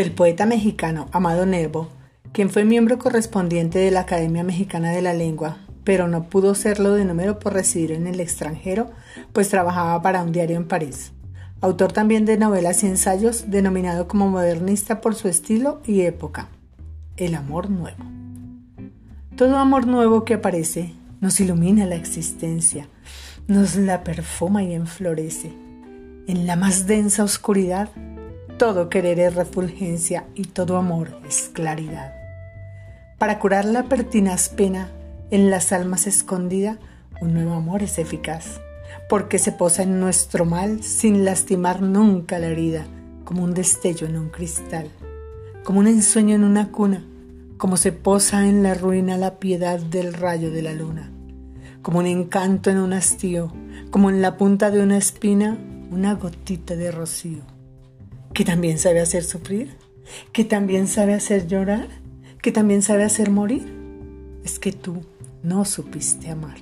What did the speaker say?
del poeta mexicano Amado Nervo, quien fue miembro correspondiente de la Academia Mexicana de la Lengua, pero no pudo serlo de número por residir en el extranjero, pues trabajaba para un diario en París. Autor también de novelas y ensayos, denominado como modernista por su estilo y época. El amor nuevo. Todo amor nuevo que aparece nos ilumina la existencia, nos la perfuma y enflorece. En la más densa oscuridad todo querer es refulgencia y todo amor es claridad. Para curar la pertinaz pena en las almas escondida, un nuevo amor es eficaz, porque se posa en nuestro mal sin lastimar nunca la herida, como un destello en un cristal, como un ensueño en una cuna, como se posa en la ruina la piedad del rayo de la luna, como un encanto en un hastío, como en la punta de una espina una gotita de rocío que también sabe hacer sufrir, que también sabe hacer llorar, que también sabe hacer morir, es que tú no supiste amar.